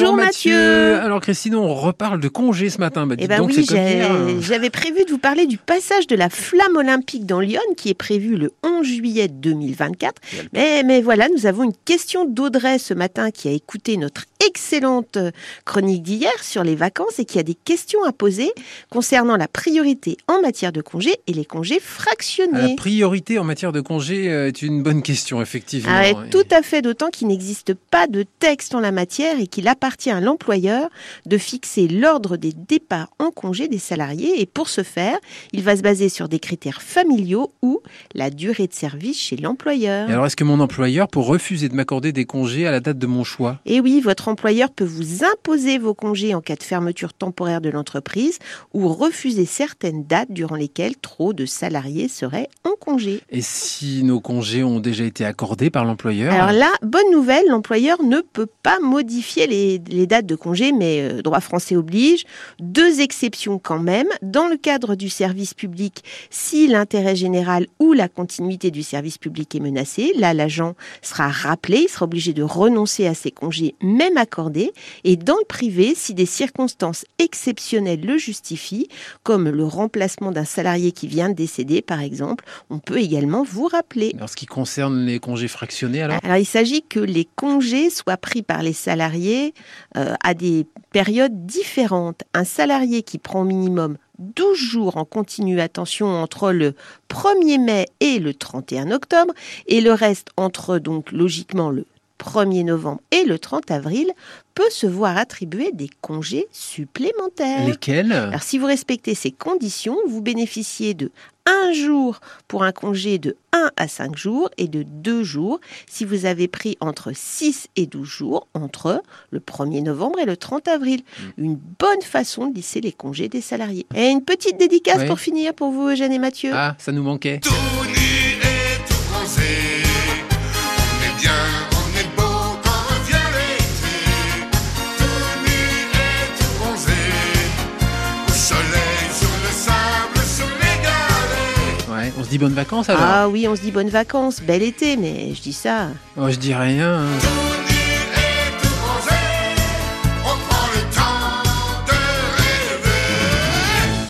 Bonjour, Mathieu. Alors Christine, on reparle de congé ce matin. Bah, Eh ben donc, oui, j'ai- j'avais prévu de vous parler du passage de la flamme olympique dans Lyon qui est prévu le 11 juillet 2024. Mais, mais voilà, nous avons une question d'Audrey ce matin qui a écouté notre excellente chronique d'hier sur les vacances et qui a des questions à poser concernant la priorité en matière de congés et les congés Ah, fractionnés. La priorité en matière de congé euh, est une bonne question, effectivement. Ah Et- tout à fait, d'autant qu'il n'existe pas de texte en la matière et qu'il appartient à l'employeur de fixer l'ordre des départs en congé des salariés. Et pour ce faire, il va se baser sur des critères familiaux ou la durée de service chez l'employeur. Alors, est-ce que mon employeur peut refuser de m'accorder des congés à la date de mon choix? Et oui, votre employeur peut vous imposer vos congés en cas de fermeture temporaire de l'entreprise ou refuser certaines dates durant lesquelles trop de salariés seraient en congé. Et si nos congés ont déjà été accordés par l'employeur Alors là, bonne nouvelle, l'employeur ne peut pas modifier les, les dates de congé, mais euh, droit français oblige. Deux exceptions quand même. Dans le cadre du service public, si l'intérêt général ou la continuité du service public est menacée, là, l'agent sera rappelé, il sera obligé de renoncer à ses congés, même accordés. Et dans le privé, si des circonstances exceptionnelles le justifient, comme le remplacement d'un salarié qui vient de décéder, par exemple, on peut également vous rappeler. En ce qui concerne les congés fractionnés, alors Alors, il s'agit que les congés soient pris par les salariés euh, à des périodes différentes. Un salarié qui prend au minimum 12 jours en continu, attention, entre le 1er mai et le 31 octobre, et le reste entre, donc, logiquement, le 1er novembre et le 30 avril, peut se voir attribuer des congés supplémentaires. lesquels? Alors, si vous respectez ces conditions, vous bénéficiez de un jour pour un congé de 1 à 5 jours et de 2 jours si vous avez pris entre 6 et 12 jours entre le 1er novembre et le 30 avril. Une bonne façon de lisser les congés des salariés. Et une petite dédicace Oui. pour finir pour vous, Eugène et Mathieu. Ah, ça nous manquait. Tout se dit bonnes vacances alors Ah oui, on se dit bonnes vacances, bel été, mais je dis ça. Oh, Je dis rien. hein.